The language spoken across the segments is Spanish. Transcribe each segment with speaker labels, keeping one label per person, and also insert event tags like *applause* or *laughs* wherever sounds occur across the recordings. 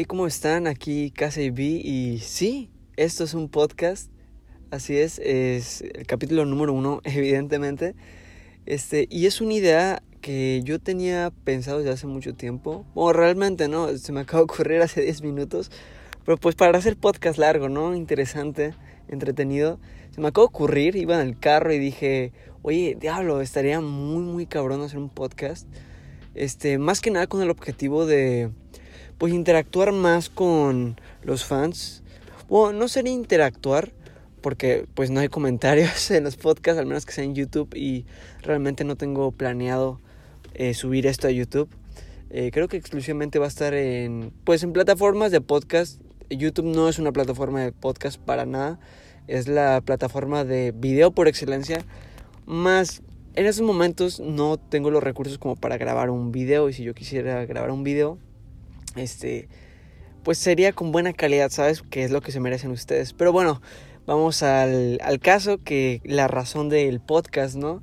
Speaker 1: Hey, ¿cómo están? Aquí B y sí, esto es un podcast, así es, es el capítulo número uno, *laughs* evidentemente, este, y es una idea que yo tenía pensado desde hace mucho tiempo, o realmente no, se me acaba de ocurrir hace 10 minutos, pero pues para hacer podcast largo, ¿no? Interesante, entretenido, se me acaba de ocurrir, iba en el carro y dije, oye, diablo, estaría muy, muy cabrón hacer un podcast, este, más que nada con el objetivo de pues interactuar más con los fans. Bueno, no sería interactuar porque pues no hay comentarios *laughs* en los podcasts, al menos que sea en YouTube y realmente no tengo planeado eh, subir esto a YouTube. Eh, creo que exclusivamente va a estar en pues en plataformas de podcast. YouTube no es una plataforma de podcast para nada, es la plataforma de video por excelencia. Más en esos momentos no tengo los recursos como para grabar un video y si yo quisiera grabar un video este, pues sería con buena calidad, ¿sabes? Que es lo que se merecen ustedes. Pero bueno, vamos al, caso, que la razón del podcast, ¿no?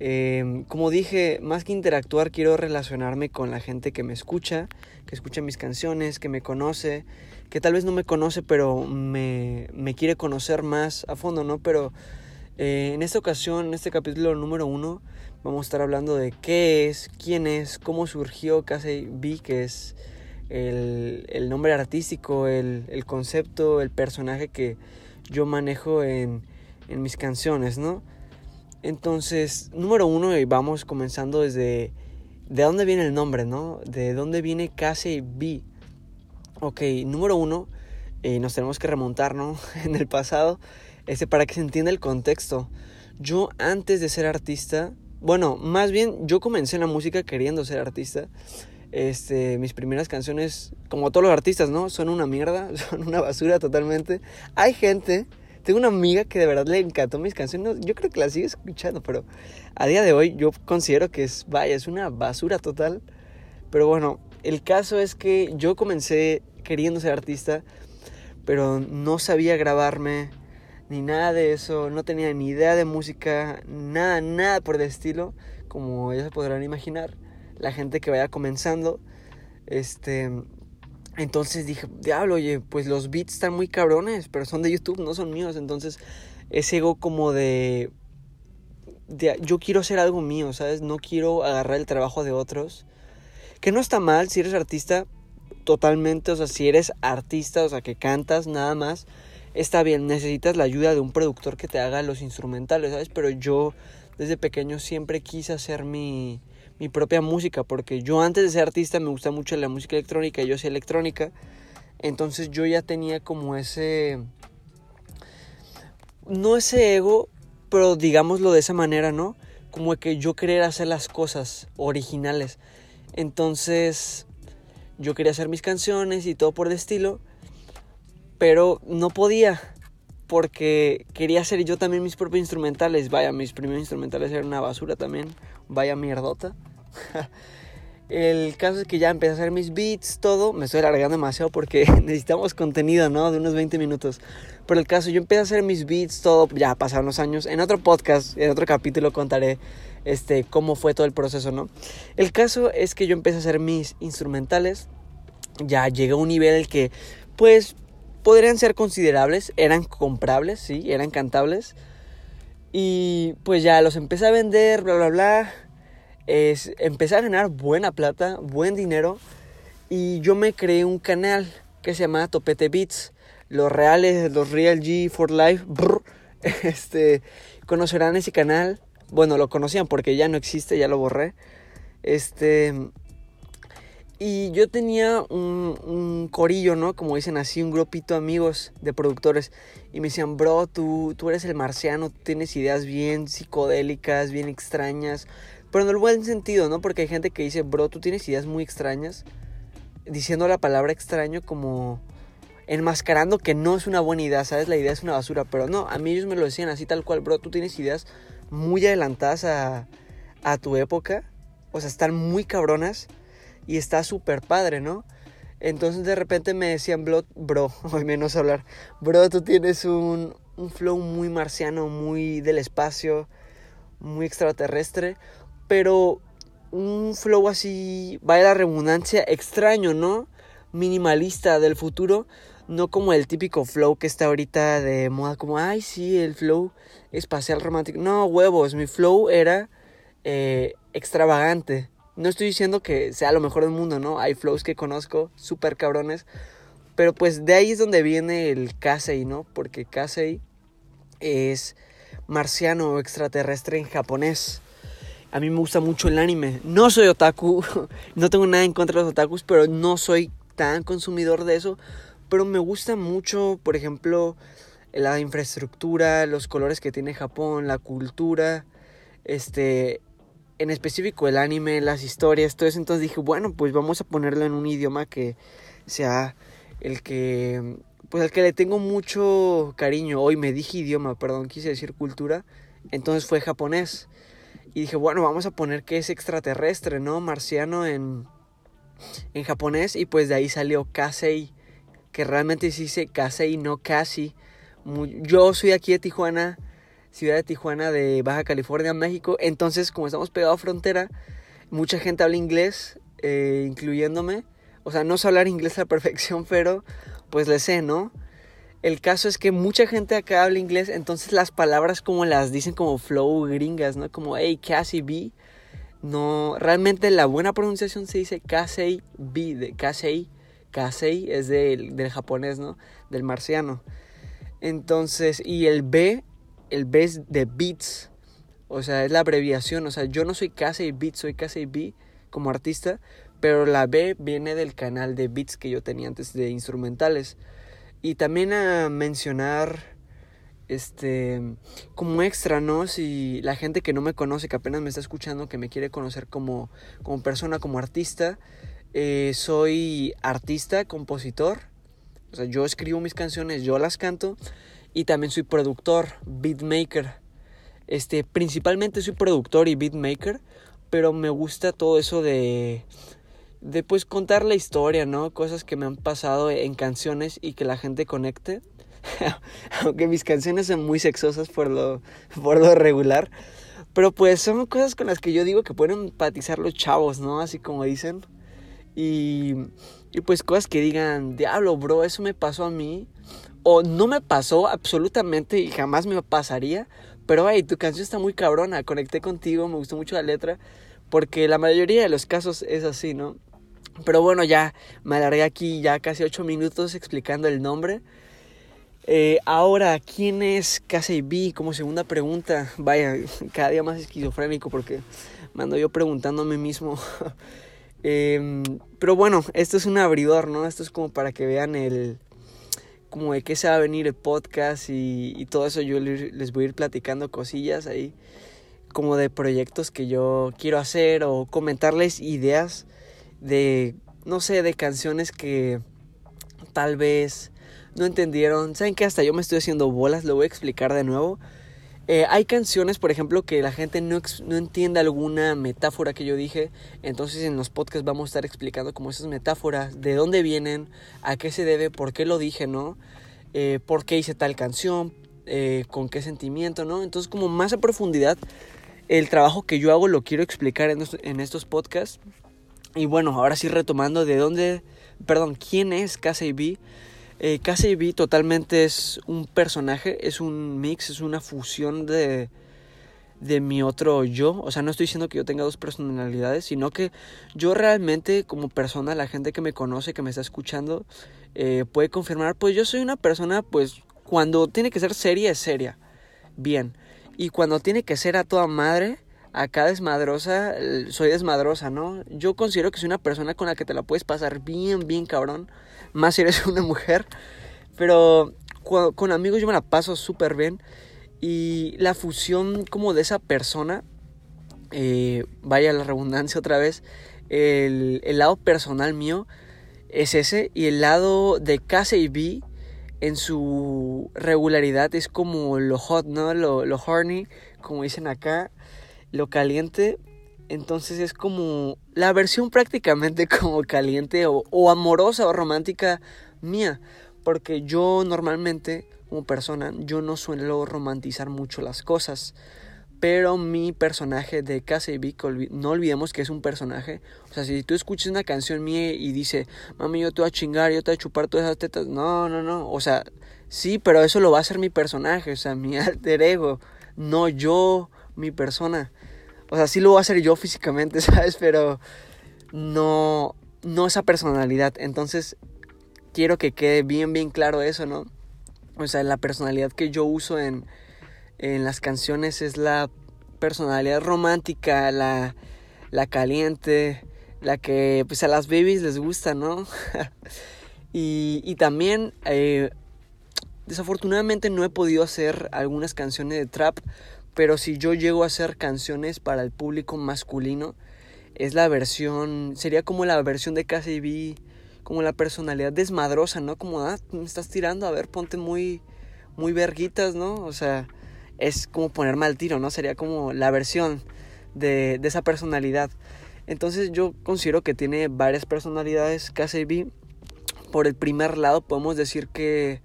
Speaker 1: Em, como dije, más que interactuar, quiero relacionarme con la gente que me escucha, que escucha mis canciones, que me conoce, que tal vez no me conoce, pero me, me quiere conocer más a fondo, ¿no? Pero eh, en esta ocasión, en este capítulo número uno, vamos a estar hablando de qué es, quién es, cómo surgió Casi Vi, que es el, nombre artístico, el, concepto, el personaje que yo manejo en, mis canciones, ¿no? Entonces, número uno, y vamos comenzando desde de dónde viene el nombre, ¿no? De dónde viene Casey B. Ok, número uno, eh, nos tenemos que remontar, ¿no? *laughs* en el pasado, este, para que se entienda el contexto. Yo antes de ser artista, bueno, más bien yo comencé en la música queriendo ser artista. Este, mis primeras canciones, como todos los artistas, ¿no? Son una mierda, *laughs* son una basura totalmente. Hay gente, tengo una amiga que de verdad le encantó mis canciones, yo creo que la sigue escuchando, pero a día de hoy yo considero que es, vaya, es una basura total. Pero bueno, el caso es que yo comencé queriendo ser artista, pero no sabía grabarme, ni nada de eso, no tenía ni idea de música, nada, nada por el estilo, como ya se podrán imaginar la gente que vaya comenzando. Este, entonces dije, diablo, oye, pues los beats están muy cabrones, pero son de YouTube, no son míos. Entonces, ese ego como de, de, yo quiero hacer algo mío, ¿sabes? No quiero agarrar el trabajo de otros. Que no está mal si eres artista, totalmente, o sea, si eres artista, o sea, que cantas nada más, está bien, necesitas la ayuda de un productor que te haga los instrumentales, ¿sabes? Pero yo desde pequeño siempre quise hacer mi, mi propia música, porque yo antes de ser artista me gusta mucho la música electrónica, yo hacía electrónica, entonces yo ya tenía como ese, no ese ego, pero digámoslo de esa manera, ¿no? Como que yo quería hacer las cosas originales. Entonces yo quería hacer mis canciones y todo por el estilo, pero no podía porque quería hacer yo también mis propios instrumentales. Vaya, mis primeros instrumentales eran una basura también, vaya mierdota. *laughs* El caso es que ya empecé a hacer mis beats, todo. Me estoy alargando demasiado porque *laughs* necesitamos contenido, ¿no? De unos 20 minutos. Pero el caso, yo empecé a hacer mis beats, todo. Ya pasaron los años. En otro podcast, en otro capítulo contaré este, cómo fue todo el proceso, ¿no? El caso es que yo empecé a hacer mis instrumentales. Ya llegué a un nivel en el que, pues, podrían ser considerables. Eran comprables, sí, eran cantables. Y pues ya los empecé a vender, bla, bla, bla es empezar a ganar buena plata, buen dinero. Y yo me creé un canal que se llama Topete Beats. Los reales, los Real G for Life, *laughs* este, conocerán ese canal. Bueno, lo conocían porque ya no existe, ya lo borré. Este, y yo tenía un, un, corillo, ¿no? Como dicen así, un grupito de amigos de productores. Y me decían, bro, tú, tú eres el marciano, tienes ideas bien psicodélicas, bien extrañas. Pero en el buen sentido, ¿no? Porque hay gente que dice, bro, tú tienes ideas muy extrañas. Diciendo la palabra extraño como enmascarando que no es una buena idea, ¿sabes? La idea es una basura. Pero no, a mí ellos me lo decían así tal cual, bro, tú tienes ideas muy adelantadas a, a tu época. O sea, están muy cabronas y está súper padre, ¿no? Entonces de repente me decían, bro, bro, *laughs* hoy menos hablar, bro, tú tienes un, un flow muy marciano, muy del espacio, muy extraterrestre pero un flow así, vaya la redundancia, extraño, ¿no? minimalista del futuro, no como el típico flow que está ahorita de moda, como, ay, sí, el flow espacial romántico. No, huevos, mi flow era eh, extravagante. No estoy diciendo que sea lo mejor del mundo, ¿no? Hay flows que conozco, súper cabrones. Pero pues de ahí es donde viene el Kasei, ¿no? Porque Kasei es marciano o extraterrestre en japonés. A mí me gusta mucho el anime. No soy otaku, *laughs* no tengo nada en contra de los otakus, pero no soy tan consumidor de eso. Pero me gusta mucho, por ejemplo, la infraestructura, los colores que tiene Japón, la cultura, este, en específico el anime, las historias, todo eso. Entonces dije, bueno, pues vamos a ponerlo en un idioma que sea el que, pues al que le tengo mucho cariño. Hoy me dije idioma, perdón, quise decir cultura. Entonces fue japonés. Y dije, bueno, vamos a poner que es extraterrestre, ¿no? Marciano en, en japonés. Y pues de ahí salió Kasei, que realmente se dice Kasei, no Kasi. Yo soy aquí de Tijuana, ciudad de Tijuana de Baja California, México. Entonces, como estamos pegados a frontera, mucha gente habla inglés, eh, incluyéndome. O sea, no sé hablar inglés a la perfección, pero pues le sé, ¿no? El caso es que mucha gente acá habla inglés, entonces las palabras como las dicen como flow gringas, ¿no? Como, hey, Cassie B. No, realmente la buena pronunciación se dice Casey B, de Casey. Casey es del, del japonés, ¿no? Del marciano. Entonces, y el B, el B es de beats. O sea, es la abreviación. O sea, yo no soy Casey Beats, soy Casey B como artista. Pero la B viene del canal de beats que yo tenía antes de instrumentales. Y también a mencionar, este, como extra, ¿no? Si la gente que no me conoce, que apenas me está escuchando, que me quiere conocer como, como persona, como artista, eh, soy artista, compositor. O sea, yo escribo mis canciones, yo las canto. Y también soy productor, beatmaker. Este, principalmente soy productor y beatmaker, pero me gusta todo eso de de pues contar la historia, ¿no? Cosas que me han pasado en canciones y que la gente conecte. *laughs* Aunque mis canciones son muy sexosas por lo, por lo regular. Pero pues son cosas con las que yo digo que pueden empatizar los chavos, ¿no? Así como dicen. Y, y pues cosas que digan, diablo, bro, eso me pasó a mí. O no me pasó absolutamente y jamás me pasaría. Pero, hey, tu canción está muy cabrona, conecté contigo, me gustó mucho la letra. Porque la mayoría de los casos es así, ¿no? Pero bueno, ya me alargué aquí ya casi ocho minutos explicando el nombre. Eh, ahora, ¿quién es Casey B? Como segunda pregunta. Vaya, *laughs* cada día más esquizofrénico porque me ando yo mí mismo. *laughs* Em, pero bueno, esto es un abridor, ¿no? Esto es como para que vean el... Como de qué se va a venir el podcast y, y todo eso. Yo les voy a ir platicando cosillas ahí. Como de proyectos que yo quiero hacer o comentarles ideas de, no sé, de canciones que tal vez no entendieron. ¿Saben que Hasta yo me estoy haciendo bolas, lo voy a explicar de nuevo. Eh, hay canciones, por ejemplo, que la gente no, no entiende alguna metáfora que yo dije. Entonces en los podcasts vamos a estar explicando como esas metáforas, de dónde vienen, a qué se debe, por qué lo dije, ¿no? Eh, por qué hice tal canción, eh, con qué sentimiento, ¿no? Entonces como más a profundidad, el trabajo que yo hago lo quiero explicar en, en estos podcasts. Y bueno, ahora sí retomando de dónde, perdón, quién es Casey B. Eh, Casey B totalmente es un personaje, es un mix, es una fusión de, de mi otro yo. O sea, no estoy diciendo que yo tenga dos personalidades, sino que yo realmente como persona, la gente que me conoce, que me está escuchando, eh, puede confirmar, pues yo soy una persona, pues cuando tiene que ser seria, es seria. Bien. Y cuando tiene que ser a toda madre, acá desmadrosa, soy desmadrosa, ¿no? Yo considero que soy una persona con la que te la puedes pasar bien, bien cabrón, más si eres *laughs* una mujer, pero con amigos yo me la paso súper bien y la fusión como de esa persona, eh, vaya la redundancia otra vez, el, lado personal mío es ese y el lado de Casey B en su regularidad es como lo hot, ¿no? Lo horny, como dicen acá lo caliente, entonces es como la versión prácticamente *laughs* como caliente o, amorosa o romántica mía, porque yo normalmente como persona yo no suelo romantizar mucho las cosas, pero mi personaje de KCB, no olvidemos que es un personaje. O sea, si tú escuchas una canción mía y dice, mami, yo te voy a chingar, yo te voy a chupar todas esas tetas. No, no, no. O sea, sí, pero eso lo va a hacer mi personaje, o sea, mi *laughs* alter ego. No yo, mi persona. O sea, sí lo voy a hacer yo físicamente, *laughs* ¿sabes? Pero no, no esa personalidad. Entonces, quiero que quede bien, bien claro eso, ¿no? O sea, la personalidad que yo uso en en las canciones es la personalidad romántica, la, la caliente, la que pues a las babies les gusta, ¿no? *laughs* y, y, también, eh, desafortunadamente no he podido hacer algunas canciones de trap, pero si yo llego a hacer canciones para el público masculino, es la versión, sería como la versión de KCB, como la personalidad desmadrosa, ¿no? Como, ah, me estás tirando, a ver, ponte muy, muy verguitas, ¿no? O sea, es como ponerme al tiro, ¿no? Sería como la versión de, esa personalidad. Entonces yo considero que tiene varias personalidades KCB. Por el primer lado podemos decir que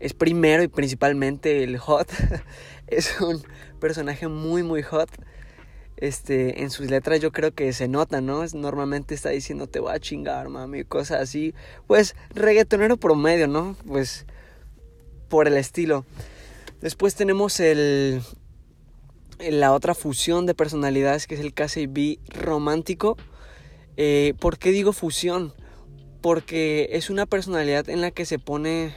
Speaker 1: es primero y principalmente el hot. *laughs* es un personaje muy muy hot. Este, en sus letras yo creo que se nota, ¿no? Normalmente está diciendo te voy a chingar, mami, cosas así. Pues reggaetonero promedio, ¿no? Pues por el estilo. Después tenemos el, la otra fusión de personalidades que es el KCB romántico. Eh, ¿Por qué digo fusión? Porque es una personalidad en la que se pone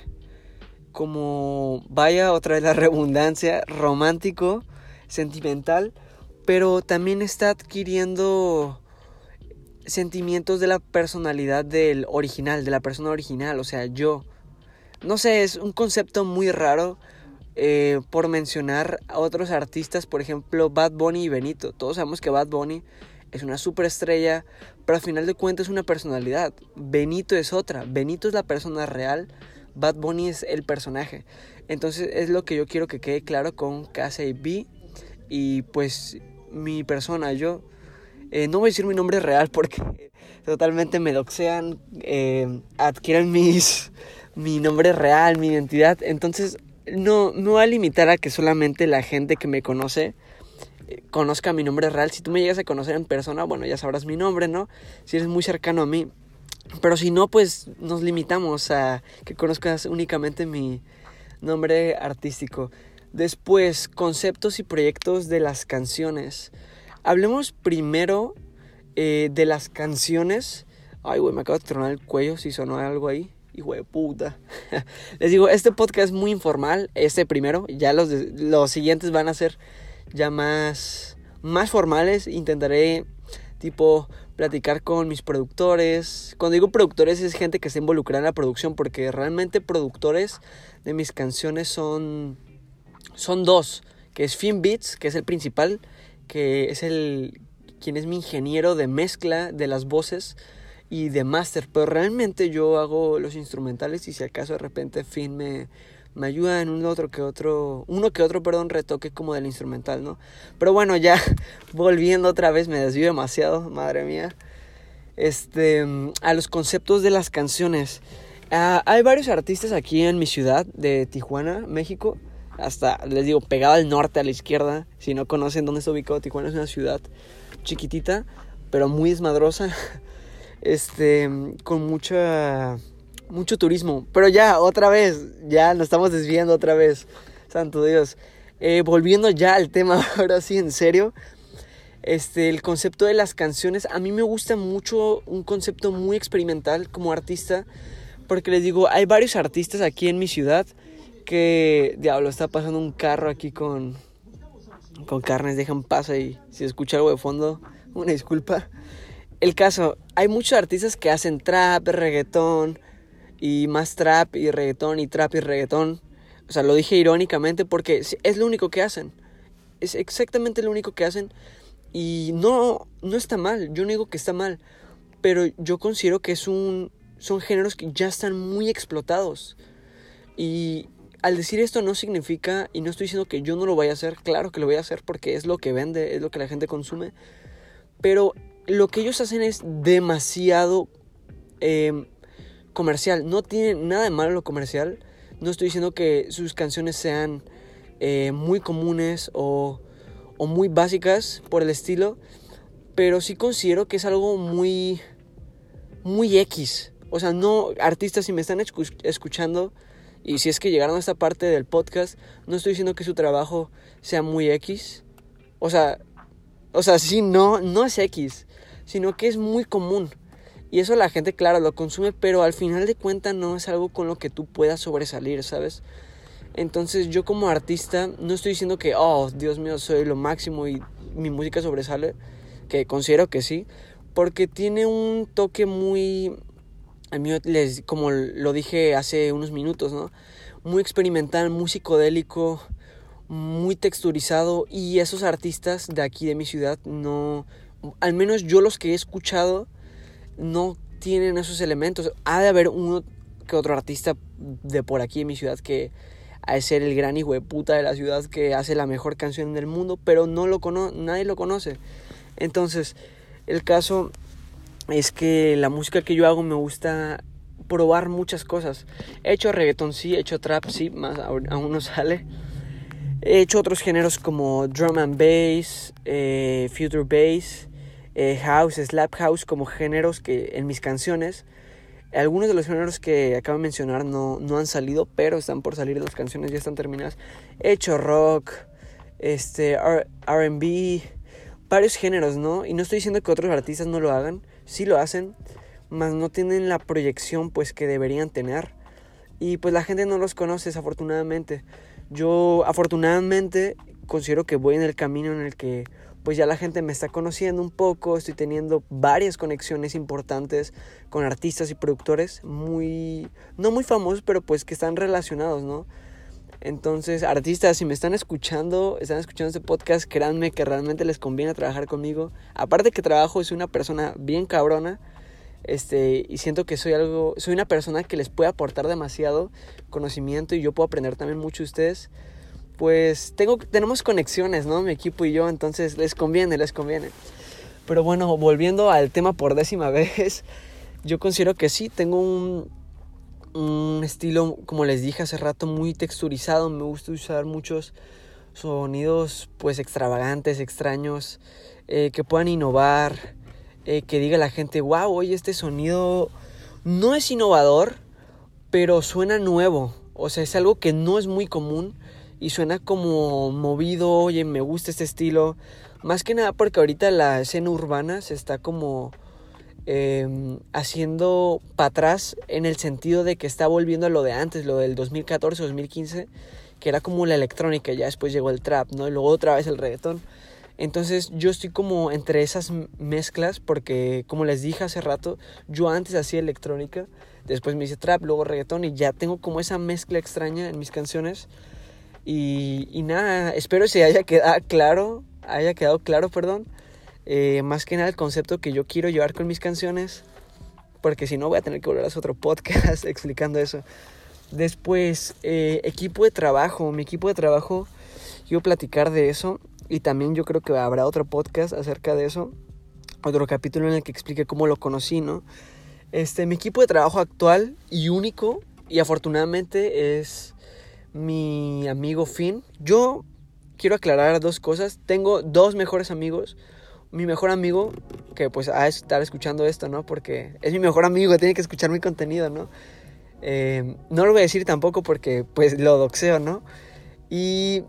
Speaker 1: como, vaya otra vez la *laughs* redundancia, romántico, sentimental, pero también está adquiriendo sentimientos de la personalidad del original, de la persona original, o sea, yo. No sé, es un concepto muy raro eh, por mencionar a otros artistas, por ejemplo Bad Bunny y Benito. Todos sabemos que Bad Bunny es una superestrella, pero al final de cuentas es una personalidad. Benito es otra. Benito es la persona real, Bad Bunny es el personaje. Entonces es lo que yo quiero que quede claro con KCB y pues mi persona, yo. Eh, no voy a decir mi nombre real porque *laughs* totalmente me doxean, eh, adquieren mis, mi nombre real, mi identidad. Entonces no, no va a limitar a que solamente la gente que me conoce eh, conozca mi nombre real. Si tú me llegas a conocer en persona, bueno, ya sabrás mi nombre, ¿no? Si eres muy cercano a mí. Pero si no, pues nos limitamos a que conozcas únicamente mi nombre artístico. Después, conceptos y proyectos de las canciones. Hablemos primero eh, de las canciones. Ay, güey, me acabo de tronar el cuello si sonó algo ahí hijo de puta. *laughs* Les digo, este podcast es muy informal, este primero, ya los, los siguientes van a ser ya más, más formales. Intentaré, tipo, platicar con mis productores. Cuando digo productores es gente que está involucrada en la producción, porque realmente productores de mis canciones son, son dos, que es Fin Beats, que es el principal, que es el quien es mi ingeniero de mezcla de las voces y de master, pero realmente yo hago los instrumentales y si acaso de repente Finn me, me ayuda en un otro que otro, uno que otro, perdón, retoque como del instrumental, ¿no? Pero bueno, ya *laughs* volviendo otra vez, me desvío demasiado, madre mía. Este, a los conceptos de las canciones. Ah, hay varios artistas aquí en mi ciudad de Tijuana, México. Hasta, les digo, pegado al norte, a la izquierda. Si no conocen dónde está ubicado, Tijuana es una ciudad chiquitita, pero muy desmadrosa. *laughs* este, con mucha, mucho turismo. Pero ya, otra vez, ya nos estamos desviando otra vez. Santo Dios. Eh, volviendo ya al tema, *laughs* ahora sí, en serio. Este, el concepto de las canciones, a mí me gusta mucho un concepto muy experimental como artista, porque les digo, hay varios artistas aquí en mi ciudad que, diablo, está pasando un carro aquí con, con carnes, dejan paso y si escucha algo de fondo, una disculpa. El caso, hay muchos artistas que hacen trap, reggaetón y más trap y reggaetón y trap y reggaetón. O sea, lo dije irónicamente porque es lo único que hacen. Es exactamente lo único que hacen. Y no, no está mal. Yo no digo que está mal. Pero yo considero que es un, son géneros que ya están muy explotados. Y al decir esto no significa, y no estoy diciendo que yo no lo vaya a hacer, claro que lo voy a hacer porque es lo que vende, es lo que la gente consume. Pero lo que ellos hacen es demasiado em, comercial. No tiene nada de malo lo comercial. No estoy diciendo que sus canciones sean eh, muy comunes o, o muy básicas por el estilo, pero sí considero que es algo muy muy X. O sea, no artistas si me están escuchando y si es que llegaron a esta parte del podcast, no estoy diciendo que su trabajo sea muy X. O sea, o sea, sí, no, no es X, sino que es muy común. Y eso la gente, claro, lo consume, pero al final de cuentas no es algo con lo que tú puedas sobresalir, ¿sabes? Entonces yo como artista no estoy diciendo que, oh, Dios mío, soy lo máximo y mi música sobresale, que considero que sí, porque tiene un toque muy, a mí les, como lo dije hace unos minutos, ¿no? Muy experimental, muy psicodélico, muy texturizado y esos artistas de aquí de mi ciudad no, al menos yo los que he escuchado, no tienen esos elementos. Ha de haber uno que otro artista de por aquí en mi ciudad que ha de ser el gran hijo de puta de la ciudad que hace la mejor canción del mundo, pero no lo cono nadie lo conoce. Entonces, el caso es que la música que yo hago me gusta probar muchas cosas. He hecho reggaeton sí, he hecho trap sí, más aún no *laughs* sale. He hecho otros géneros como drum and bass, eh, future bass, eh, house, slap house como géneros que en mis canciones. Algunos de los géneros que acabo de mencionar no, no han salido, pero están por salir, las canciones ya están terminadas. He hecho rock, este, RB, varios géneros, ¿no? Y no estoy diciendo que otros artistas no lo hagan, sí lo hacen, mas no tienen la proyección pues que deberían tener. Y pues la gente no los conoce desafortunadamente. Yo afortunadamente considero que voy en el camino en el que pues ya la gente me está conociendo un poco, estoy teniendo varias conexiones importantes con artistas y productores muy, no muy famosos, pero pues que están relacionados, ¿no? Entonces, artistas, si me están escuchando, están escuchando este podcast, créanme que realmente les conviene trabajar conmigo. Aparte que trabajo, soy una persona bien cabrona. Este, y siento que soy algo, soy una persona que les puede aportar demasiado conocimiento y yo puedo aprender también mucho de ustedes. Pues tengo, tenemos conexiones, ¿no? Mi equipo y yo, entonces les conviene, les conviene. Pero bueno, volviendo al tema por décima *laughs* vez, yo considero que sí, tengo un, un estilo, como les dije hace rato, muy texturizado. Me gusta usar muchos sonidos pues extravagantes, extraños, eh, que puedan innovar, eh, que diga la gente, wow, oye, este sonido no es innovador, pero suena nuevo. O sea, es algo que no es muy común y suena como movido, oye, me gusta este estilo. Más que nada porque ahorita la escena urbana se está como Em, haciendo para atrás en el sentido de que está volviendo a lo de antes, lo del 2014-2015, que era como la electrónica, ya después llegó el trap, ¿no? Y luego otra vez el reggaetón. Entonces yo estoy como entre esas mezclas porque como les dije hace rato, yo antes hacía electrónica, después me hice trap, luego reggaetón y ya tengo como esa mezcla extraña en mis canciones. Y, y nada, espero se haya quedado claro, haya quedado claro, perdón. Eh, más que nada el concepto que yo quiero llevar con mis canciones, porque si no voy a tener que volver a hacer otro podcast *laughs* explicando eso. Después, eh, equipo de trabajo, mi equipo de trabajo, quiero platicar de eso y también yo creo que habrá otro podcast acerca de eso, otro capítulo en el que explique cómo lo conocí, ¿no? Este, mi equipo de trabajo actual y único y afortunadamente es mi amigo Finn. Yo quiero aclarar dos cosas. Tengo dos mejores amigos mi mejor amigo, que pues a estar escuchando esto, ¿no? Porque es mi mejor amigo, tiene que escuchar mi contenido, ¿no? Eh, no lo voy a decir tampoco porque pues lo doxeo, ¿no? Y...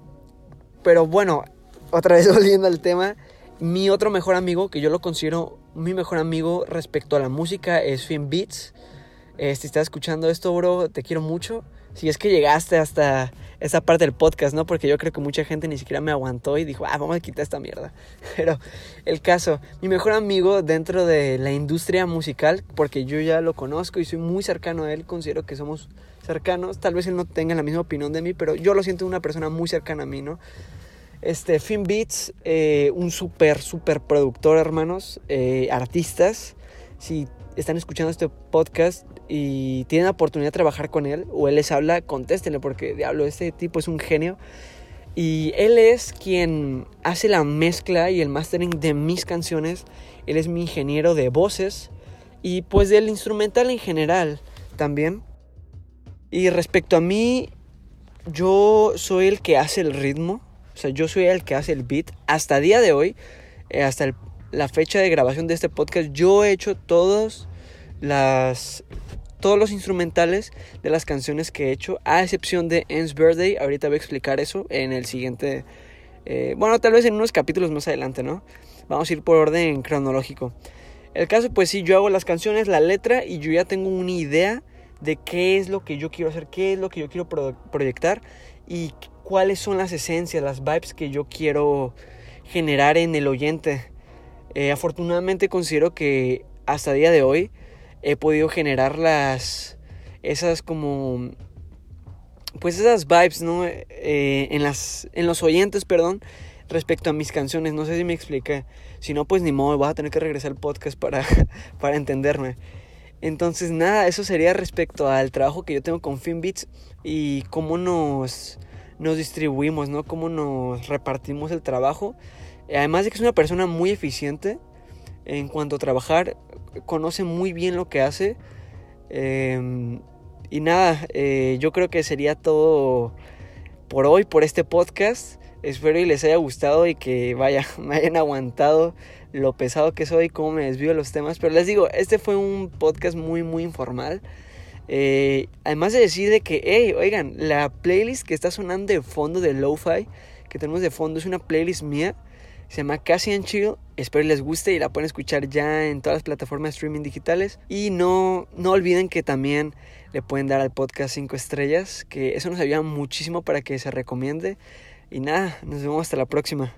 Speaker 1: Pero bueno, otra *laughs* vez volviendo al tema, mi otro mejor amigo, que yo lo considero mi mejor amigo respecto a la música, es Finn Beats. Eh, si estás escuchando esto, bro, te quiero mucho. Si es que llegaste hasta esa parte del podcast, ¿no? Porque yo creo que mucha gente ni siquiera me aguantó y dijo, ah, vamos a quitar esta mierda. *laughs* Pero el caso, mi mejor amigo dentro de la industria musical, porque yo ya lo conozco y soy muy cercano a él, considero que somos cercanos. Tal vez él no tenga la misma opinión de mí, pero yo lo siento una persona muy cercana a mí, ¿no? Este, Finn Beats, eh, un súper, súper productor, hermanos, eh, artistas. Si están escuchando este podcast, y tienen la oportunidad de trabajar con él o él les habla, contéstenle porque diablo, este tipo es un genio. Y él es quien hace la mezcla y el mastering de mis canciones. Él es mi ingeniero de voces y pues del instrumental en general también. Y respecto a mí, yo soy el que hace el ritmo. O sea, yo soy el que hace el beat. Hasta día de hoy, eh, hasta la fecha de grabación de este podcast, yo he hecho todos, las, todos los instrumentales de las canciones que he hecho, a excepción de Ends Birthday. Ahorita voy a explicar eso en el siguiente... Eh, bueno, tal vez en unos capítulos más adelante, ¿no? Vamos a ir por orden cronológico. El caso, pues sí, yo hago las canciones, la letra y yo ya tengo una idea de qué es lo que yo quiero hacer, qué es lo que yo quiero proyectar y cuáles son las esencias, las vibes que yo quiero generar en el oyente. Eh, afortunadamente considero que hasta el día de hoy he podido generar las esas como pues esas vibes no eh, en las en los oyentes perdón respecto a mis canciones. No sé si me expliqué. Si no pues ni modo voy a tener que regresar al podcast para *laughs* para entenderme. Entonces nada eso sería respecto al trabajo que yo tengo con Finbeats y cómo nos nos distribuimos no cómo nos repartimos el trabajo. Además de que es una persona muy eficiente en cuanto a trabajar conoce muy bien lo que hace. Em, y nada, eh, yo creo que sería todo por hoy, por este podcast. Espero y les haya gustado y que vaya, *laughs* me hayan aguantado lo pesado que soy, cómo me desvío de los temas. Pero les digo, este fue un podcast muy, muy informal. Eh, además de decir de que, hey, oigan, la playlist que está sonando de fondo de Lo-Fi, que tenemos de fondo, es una playlist mía. Se llama Cassian Chill. Espero les guste y la pueden escuchar ya en todas las plataformas de streaming digitales. Y no, no olviden que también le pueden dar al podcast 5 estrellas, que eso nos ayuda muchísimo para que se recomiende. Y nada, nos vemos hasta la próxima.